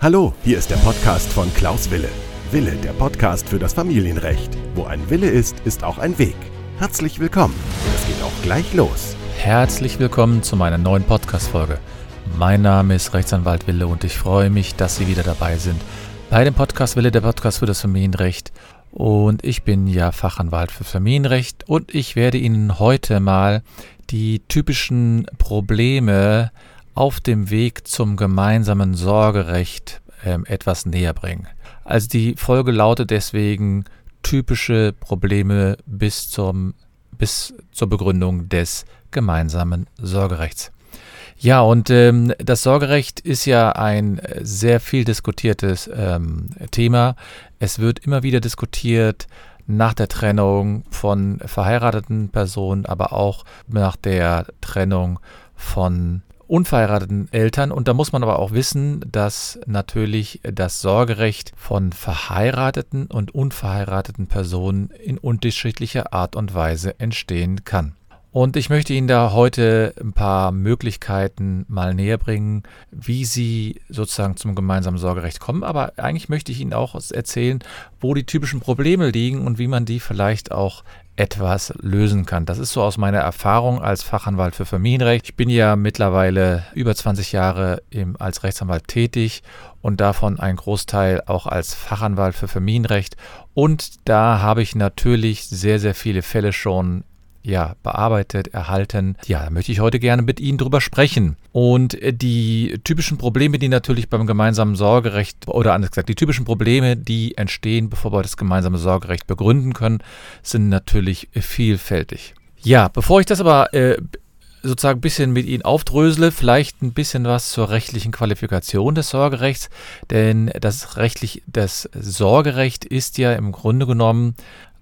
Hallo, hier ist der Podcast von Klaus Wille. Wille, der Podcast für das Familienrecht. Wo ein Wille ist, ist auch ein Weg. Herzlich willkommen. Es geht auch gleich los. Herzlich willkommen zu meiner neuen Podcast-Folge. Mein Name ist Rechtsanwalt Wille und ich freue mich, dass Sie wieder dabei sind bei dem Podcast Wille, der Podcast für das Familienrecht. Und ich bin ja Fachanwalt für Familienrecht und ich werde Ihnen heute mal die typischen Probleme auf dem Weg zum gemeinsamen Sorgerecht äh, etwas näher bringen. Also die Folge lautet deswegen typische Probleme bis, zum, bis zur Begründung des gemeinsamen Sorgerechts. Ja, und ähm, das Sorgerecht ist ja ein sehr viel diskutiertes ähm, Thema. Es wird immer wieder diskutiert nach der Trennung von verheirateten Personen, aber auch nach der Trennung von unverheirateten Eltern. Und da muss man aber auch wissen, dass natürlich das Sorgerecht von verheirateten und unverheirateten Personen in unterschiedlicher Art und Weise entstehen kann. Und ich möchte Ihnen da heute ein paar Möglichkeiten mal näher bringen, wie Sie sozusagen zum gemeinsamen Sorgerecht kommen. Aber eigentlich möchte ich Ihnen auch erzählen, wo die typischen Probleme liegen und wie man die vielleicht auch etwas lösen kann. Das ist so aus meiner Erfahrung als Fachanwalt für Familienrecht. Ich bin ja mittlerweile über 20 Jahre im, als Rechtsanwalt tätig und davon ein Großteil auch als Fachanwalt für Familienrecht. Und da habe ich natürlich sehr, sehr viele Fälle schon ja, bearbeitet, erhalten. Ja, da möchte ich heute gerne mit Ihnen drüber sprechen. Und äh, die typischen Probleme, die natürlich beim gemeinsamen Sorgerecht, oder anders gesagt, die typischen Probleme, die entstehen, bevor wir das gemeinsame Sorgerecht begründen können, sind natürlich vielfältig. Ja, bevor ich das aber äh, sozusagen ein bisschen mit Ihnen aufdrösele, vielleicht ein bisschen was zur rechtlichen Qualifikation des Sorgerechts, denn das rechtlich, das Sorgerecht ist ja im Grunde genommen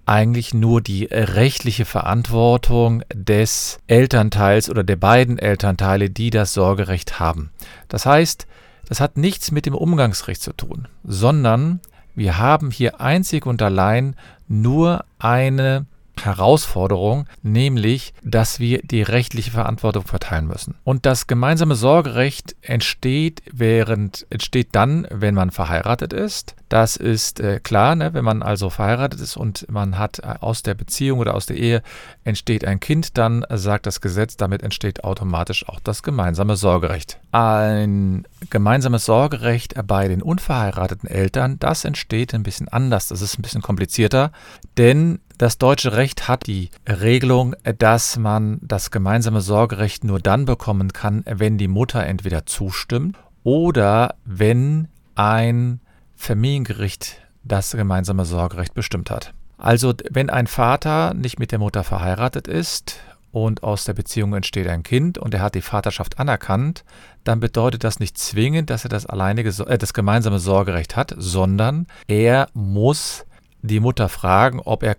eigentlich nur die rechtliche Verantwortung des Elternteils oder der beiden Elternteile, die das Sorgerecht haben. Das heißt, das hat nichts mit dem Umgangsrecht zu tun, sondern wir haben hier einzig und allein nur eine Herausforderung, nämlich, dass wir die rechtliche Verantwortung verteilen müssen. Und das gemeinsame Sorgerecht entsteht während entsteht dann, wenn man verheiratet ist. Das ist äh, klar, ne? wenn man also verheiratet ist und man hat äh, aus der Beziehung oder aus der Ehe entsteht ein Kind, dann sagt das Gesetz, damit entsteht automatisch auch das gemeinsame Sorgerecht. Ein gemeinsames Sorgerecht bei den unverheirateten Eltern, das entsteht ein bisschen anders, das ist ein bisschen komplizierter, denn das deutsche Recht hat die Regelung, dass man das gemeinsame Sorgerecht nur dann bekommen kann, wenn die Mutter entweder zustimmt oder wenn ein Familiengericht das gemeinsame Sorgerecht bestimmt hat. Also wenn ein Vater nicht mit der Mutter verheiratet ist und aus der Beziehung entsteht ein Kind und er hat die Vaterschaft anerkannt, dann bedeutet das nicht zwingend, dass er das alleinige, äh, das gemeinsame Sorgerecht hat, sondern er muss die Mutter fragen, ob er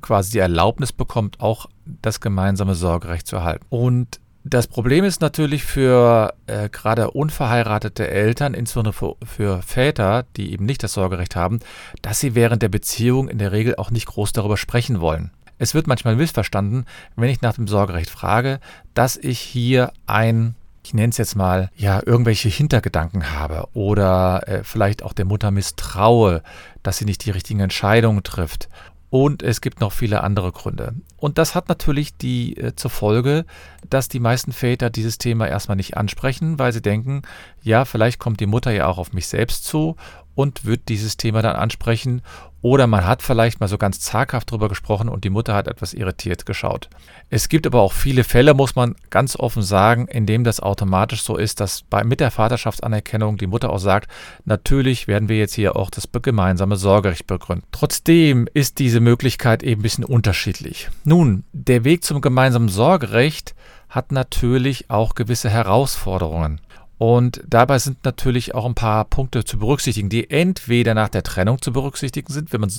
quasi die Erlaubnis bekommt, auch das gemeinsame Sorgerecht zu erhalten. Und das Problem ist natürlich für äh, gerade unverheiratete Eltern, insbesondere für, für, Väter, die eben nicht das Sorgerecht haben, dass sie während der Beziehung in der Regel auch nicht groß darüber sprechen wollen. Es wird manchmal missverstanden, wenn ich nach dem Sorgerecht frage, dass ich hier ein ich nenne es jetzt mal, ja, irgendwelche Hintergedanken habe oder äh, vielleicht auch der Mutter misstraue, dass sie nicht die richtigen Entscheidungen trifft und es gibt noch viele andere Gründe. Und das hat natürlich die äh, zur Folge, dass die meisten Väter dieses Thema erstmal nicht ansprechen, weil sie denken, ja, vielleicht kommt die Mutter ja auch auf mich selbst zu und wird dieses Thema dann ansprechen. Oder man hat vielleicht mal so ganz zaghaft drüber gesprochen und die Mutter hat etwas irritiert geschaut. Es gibt aber auch viele Fälle, muss man ganz offen sagen, in dem das automatisch so ist, dass bei, mit der Vaterschaftsanerkennung die Mutter auch sagt, natürlich werden wir jetzt hier auch das gemeinsame Sorgerecht begründen. Trotzdem ist diese Möglichkeit eben ein bisschen unterschiedlich. Nun, der Weg zum gemeinsamen Sorgerecht hat natürlich auch gewisse Herausforderungen. Und dabei sind natürlich auch ein paar Punkte zu berücksichtigen, die entweder nach der Trennung zu berücksichtigen sind, wenn man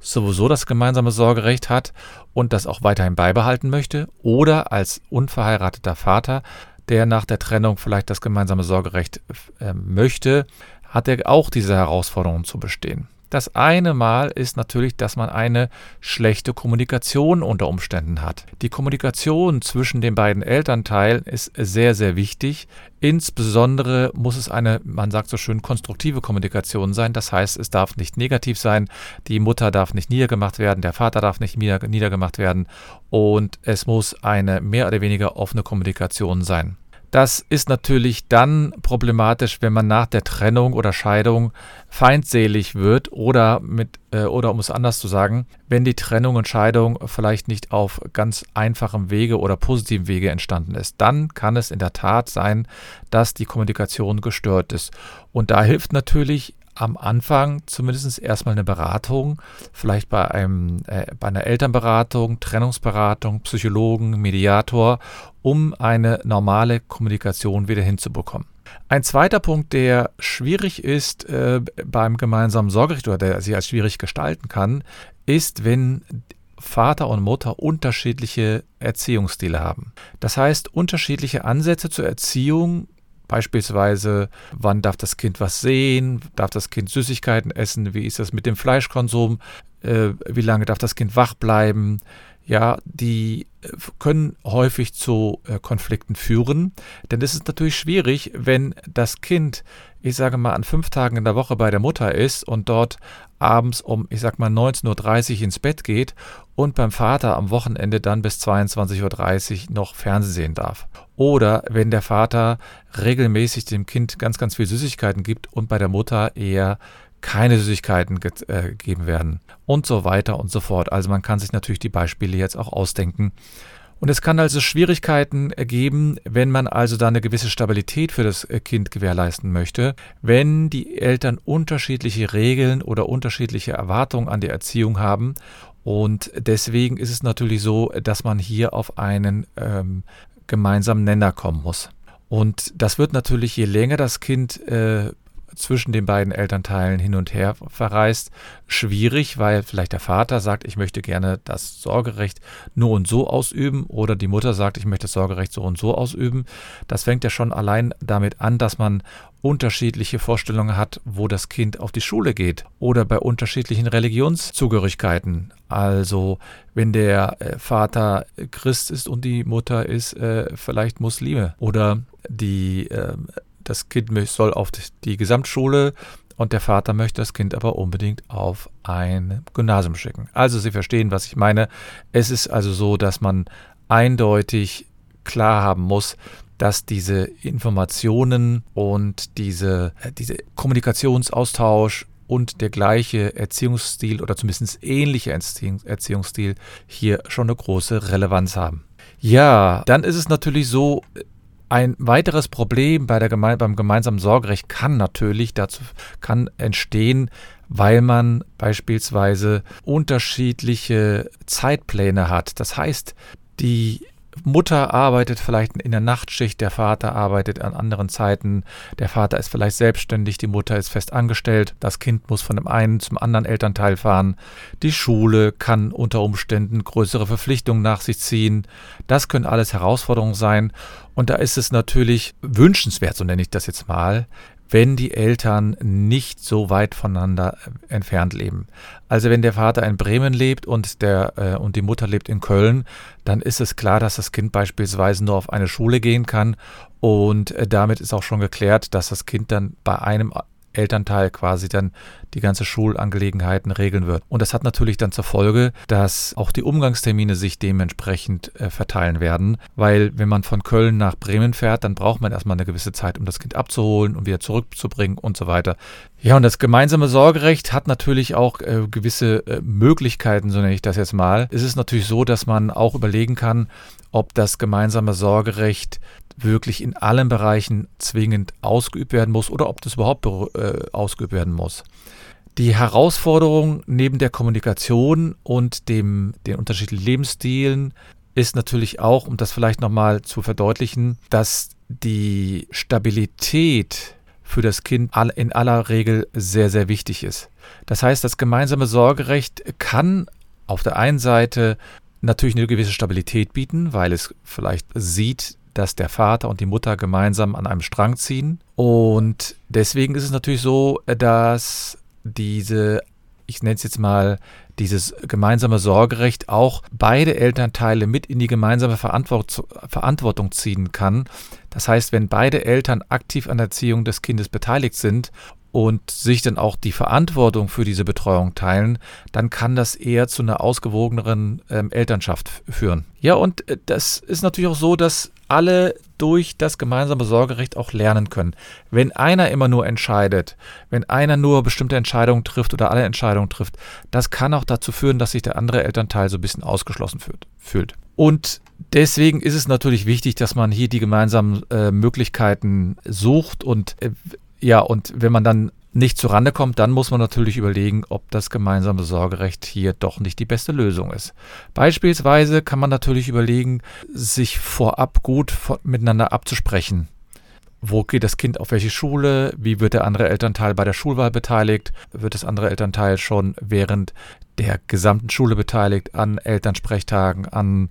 sowieso das gemeinsame Sorgerecht hat und das auch weiterhin beibehalten möchte, oder als unverheirateter Vater, der nach der Trennung vielleicht das gemeinsame Sorgerecht äh, möchte, hat er auch diese Herausforderungen zu bestehen. Das eine Mal ist natürlich, dass man eine schlechte Kommunikation unter Umständen hat. Die Kommunikation zwischen den beiden Elternteilen ist sehr, sehr wichtig. Insbesondere muss es eine, man sagt so schön, konstruktive Kommunikation sein. Das heißt, es darf nicht negativ sein. Die Mutter darf nicht niedergemacht werden, der Vater darf nicht niedergemacht werden und es muss eine mehr oder weniger offene Kommunikation sein. Das ist natürlich dann problematisch, wenn man nach der Trennung oder Scheidung feindselig wird oder mit äh, oder um es anders zu sagen, wenn die Trennung und Scheidung vielleicht nicht auf ganz einfachem Wege oder positivem Wege entstanden ist, dann kann es in der Tat sein, dass die Kommunikation gestört ist. Und da hilft natürlich am Anfang zumindest erstmal eine Beratung, vielleicht bei, einem, äh, bei einer Elternberatung, Trennungsberatung, Psychologen, Mediator, um eine normale Kommunikation wieder hinzubekommen. Ein zweiter Punkt, der schwierig ist äh, beim gemeinsamen Sorgerecht oder der sich als schwierig gestalten kann, ist, wenn Vater und Mutter unterschiedliche Erziehungsstile haben. Das heißt, unterschiedliche Ansätze zur Erziehung Beispielsweise, wann darf das Kind was sehen? Darf das Kind Süßigkeiten essen? Wie ist das mit dem Fleischkonsum? Äh, wie lange darf das Kind wach bleiben? Ja, die äh, können häufig zu äh, Konflikten führen, denn es ist natürlich schwierig, wenn das Kind, ich sage mal, an fünf Tagen in der Woche bei der Mutter ist und dort abends um, ich sag mal, 19.30 Uhr ins Bett geht und beim Vater am Wochenende dann bis 22.30 Uhr noch Fernsehen sehen darf. Oder wenn der Vater regelmäßig dem Kind ganz, ganz viel Süßigkeiten gibt und bei der Mutter eher keine Süßigkeiten äh, gegeben werden und so weiter und so fort. Also man kann sich natürlich die Beispiele jetzt auch ausdenken. Und es kann also Schwierigkeiten ergeben, wenn man also da eine gewisse Stabilität für das äh, Kind gewährleisten möchte, wenn die Eltern unterschiedliche Regeln oder unterschiedliche Erwartungen an die Erziehung haben. Und deswegen ist es natürlich so, dass man hier auf einen ähm, gemeinsamen Nenner kommen muss. Und das wird natürlich, je länger das Kind äh, zwischen den beiden Elternteilen hin und her verreist, schwierig, weil vielleicht der Vater sagt, ich möchte gerne das Sorgerecht nur und so ausüben oder die Mutter sagt, ich möchte das Sorgerecht so und so ausüben. Das fängt ja schon allein damit an, dass man unterschiedliche Vorstellungen hat, wo das Kind auf die Schule geht oder bei unterschiedlichen Religionszugehörigkeiten. Also wenn der äh, Vater Christ ist und die Mutter ist äh, vielleicht Muslime oder die äh, das Kind soll auf die Gesamtschule und der Vater möchte das Kind aber unbedingt auf ein Gymnasium schicken. Also Sie verstehen, was ich meine. Es ist also so, dass man eindeutig klar haben muss, dass diese Informationen und diese, äh, diese Kommunikationsaustausch und der gleiche Erziehungsstil oder zumindest ähnliche Erziehungsstil hier schon eine große Relevanz haben. Ja, dann ist es natürlich so, ein weiteres Problem bei der Geme beim gemeinsamen Sorgerecht kann natürlich dazu kann entstehen, weil man beispielsweise unterschiedliche Zeitpläne hat. Das heißt, die Mutter arbeitet vielleicht in der Nachtschicht, der Vater arbeitet an anderen Zeiten, der Vater ist vielleicht selbstständig, die Mutter ist fest angestellt, das Kind muss von dem einen zum anderen Elternteil fahren, die Schule kann unter Umständen größere Verpflichtungen nach sich ziehen. Das können alles Herausforderungen sein. Und da ist es natürlich wünschenswert, so nenne ich das jetzt mal, wenn die Eltern nicht so weit voneinander äh, entfernt leben. Also wenn der Vater in Bremen lebt und, der, äh, und die Mutter lebt in Köln, dann ist es klar, dass das Kind beispielsweise nur auf eine Schule gehen kann und äh, damit ist auch schon geklärt, dass das Kind dann bei einem Elternteil quasi dann die ganze Schulangelegenheiten regeln wird. Und das hat natürlich dann zur Folge, dass auch die Umgangstermine sich dementsprechend äh, verteilen werden, weil wenn man von Köln nach Bremen fährt, dann braucht man erstmal eine gewisse Zeit, um das Kind abzuholen und wieder zurückzubringen und so weiter. Ja, und das gemeinsame Sorgerecht hat natürlich auch äh, gewisse äh, Möglichkeiten, so nenne ich das jetzt mal. Es ist natürlich so, dass man auch überlegen kann, ob das gemeinsame Sorgerecht wirklich in allen Bereichen zwingend ausgeübt werden muss oder ob das überhaupt äh, ausgeübt werden muss. Die Herausforderung neben der Kommunikation und dem, den unterschiedlichen Lebensstilen ist natürlich auch, um das vielleicht nochmal zu verdeutlichen, dass die Stabilität für das Kind in aller Regel sehr, sehr wichtig ist. Das heißt, das gemeinsame Sorgerecht kann auf der einen Seite natürlich eine gewisse Stabilität bieten, weil es vielleicht sieht, dass der Vater und die Mutter gemeinsam an einem Strang ziehen. Und deswegen ist es natürlich so, dass diese ich nenne es jetzt mal dieses gemeinsame Sorgerecht, auch beide Elternteile mit in die gemeinsame Verantwortung ziehen kann. Das heißt, wenn beide Eltern aktiv an der Erziehung des Kindes beteiligt sind und sich dann auch die Verantwortung für diese Betreuung teilen, dann kann das eher zu einer ausgewogeneren ähm, Elternschaft führen. Ja, und äh, das ist natürlich auch so, dass alle durch das gemeinsame Sorgerecht auch lernen können. Wenn einer immer nur entscheidet, wenn einer nur bestimmte Entscheidungen trifft oder alle Entscheidungen trifft, das kann auch dazu führen, dass sich der andere Elternteil so ein bisschen ausgeschlossen fühlt. Und deswegen ist es natürlich wichtig, dass man hier die gemeinsamen äh, Möglichkeiten sucht und äh, ja, und wenn man dann nicht zurande kommt, dann muss man natürlich überlegen, ob das gemeinsame Sorgerecht hier doch nicht die beste Lösung ist. Beispielsweise kann man natürlich überlegen, sich vorab gut miteinander abzusprechen. Wo geht das Kind auf welche Schule? Wie wird der andere Elternteil bei der Schulwahl beteiligt? Wird das andere Elternteil schon während der gesamten Schule beteiligt an Elternsprechtagen, an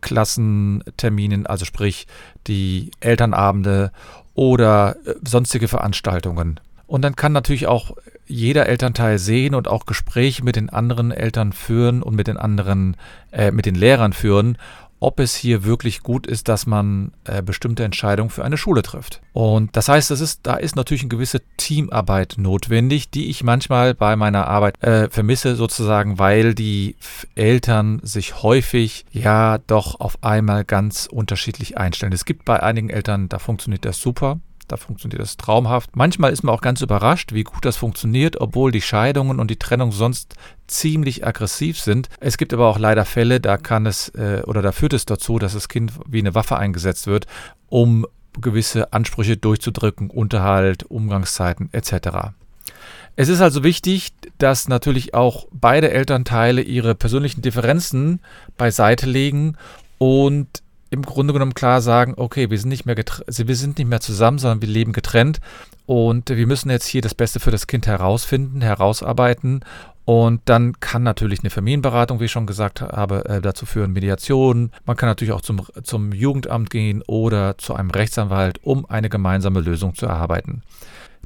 Klassenterminen, also sprich die Elternabende oder äh, sonstige Veranstaltungen. Und dann kann natürlich auch jeder Elternteil sehen und auch Gespräche mit den anderen Eltern führen und mit den anderen, äh, mit den Lehrern führen, ob es hier wirklich gut ist, dass man äh, bestimmte Entscheidungen für eine Schule trifft. Und das heißt, das ist, da ist natürlich eine gewisse Teamarbeit notwendig, die ich manchmal bei meiner Arbeit äh, vermisse, sozusagen, weil die Eltern sich häufig ja doch auf einmal ganz unterschiedlich einstellen. Es gibt bei einigen Eltern, da funktioniert das super. Da funktioniert das traumhaft. Manchmal ist man auch ganz überrascht, wie gut das funktioniert, obwohl die Scheidungen und die Trennung sonst ziemlich aggressiv sind. Es gibt aber auch leider Fälle, da kann es äh, oder da führt es dazu, dass das Kind wie eine Waffe eingesetzt wird, um gewisse Ansprüche durchzudrücken, Unterhalt, Umgangszeiten etc. Es ist also wichtig, dass natürlich auch beide Elternteile ihre persönlichen Differenzen beiseite legen und im Grunde genommen klar sagen, okay, wir sind nicht mehr wir sind nicht mehr zusammen, sondern wir leben getrennt und wir müssen jetzt hier das Beste für das Kind herausfinden, herausarbeiten und dann kann natürlich eine Familienberatung, wie ich schon gesagt habe, äh, dazu führen, Mediation. Man kann natürlich auch zum, zum Jugendamt gehen oder zu einem Rechtsanwalt, um eine gemeinsame Lösung zu erarbeiten.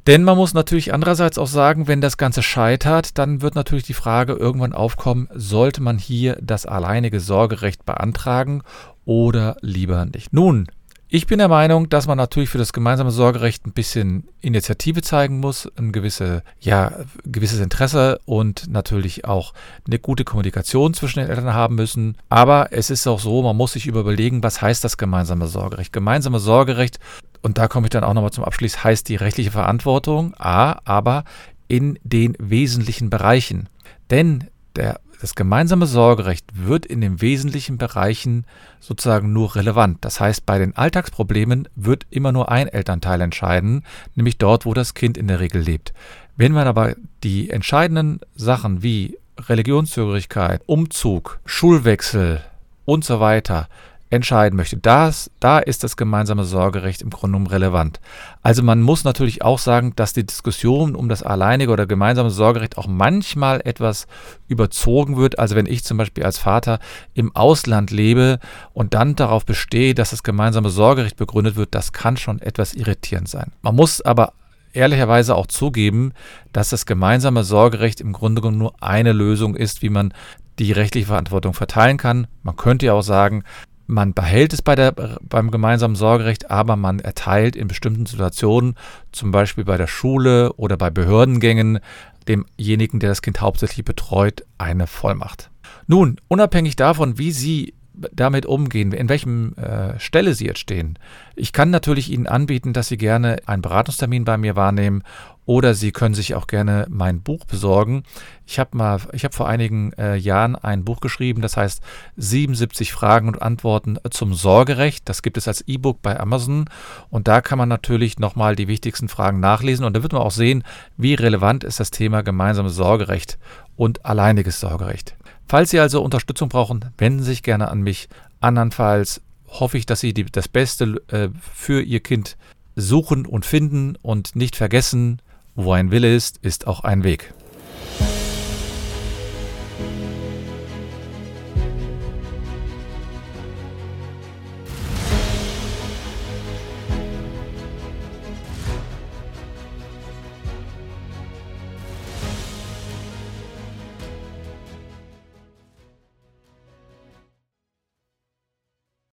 Denn man muss natürlich andererseits auch sagen, wenn das Ganze scheitert, dann wird natürlich die Frage irgendwann aufkommen, sollte man hier das alleinige Sorgerecht beantragen oder lieber nicht. Nun, ich bin der Meinung, dass man natürlich für das gemeinsame Sorgerecht ein bisschen Initiative zeigen muss, ein gewisse, ja, gewisses Interesse und natürlich auch eine gute Kommunikation zwischen den Eltern haben müssen. Aber es ist auch so, man muss sich überlegen, was heißt das gemeinsame Sorgerecht? Gemeinsame Sorgerecht, und da komme ich dann auch nochmal zum Abschluss, heißt die rechtliche Verantwortung, a, aber in den wesentlichen Bereichen. Denn der das gemeinsame Sorgerecht wird in den wesentlichen Bereichen sozusagen nur relevant. Das heißt, bei den Alltagsproblemen wird immer nur ein Elternteil entscheiden, nämlich dort, wo das Kind in der Regel lebt. Wenn man aber die entscheidenden Sachen wie Religionszugehörigkeit, Umzug, Schulwechsel und so weiter entscheiden möchte. Das, da ist das gemeinsame Sorgerecht im Grunde genommen relevant. Also man muss natürlich auch sagen, dass die Diskussion um das alleinige oder gemeinsame Sorgerecht auch manchmal etwas überzogen wird. Also wenn ich zum Beispiel als Vater im Ausland lebe und dann darauf bestehe, dass das gemeinsame Sorgerecht begründet wird, das kann schon etwas irritierend sein. Man muss aber ehrlicherweise auch zugeben, dass das gemeinsame Sorgerecht im Grunde genommen nur eine Lösung ist, wie man die rechtliche Verantwortung verteilen kann. Man könnte ja auch sagen, man behält es bei der, beim gemeinsamen Sorgerecht, aber man erteilt in bestimmten Situationen, zum Beispiel bei der Schule oder bei Behördengängen, demjenigen, der das Kind hauptsächlich betreut, eine Vollmacht. Nun, unabhängig davon, wie Sie damit umgehen, in welchem äh, Stelle Sie jetzt stehen. Ich kann natürlich Ihnen anbieten, dass Sie gerne einen Beratungstermin bei mir wahrnehmen oder Sie können sich auch gerne mein Buch besorgen. Ich habe mal, ich habe vor einigen äh, Jahren ein Buch geschrieben, das heißt 77 Fragen und Antworten zum Sorgerecht. Das gibt es als E-Book bei Amazon und da kann man natürlich nochmal die wichtigsten Fragen nachlesen und da wird man auch sehen, wie relevant ist das Thema gemeinsames Sorgerecht und alleiniges Sorgerecht. Falls Sie also Unterstützung brauchen, wenden Sie sich gerne an mich. Andernfalls hoffe ich, dass Sie die, das Beste äh, für Ihr Kind suchen und finden und nicht vergessen, wo ein Wille ist, ist auch ein Weg.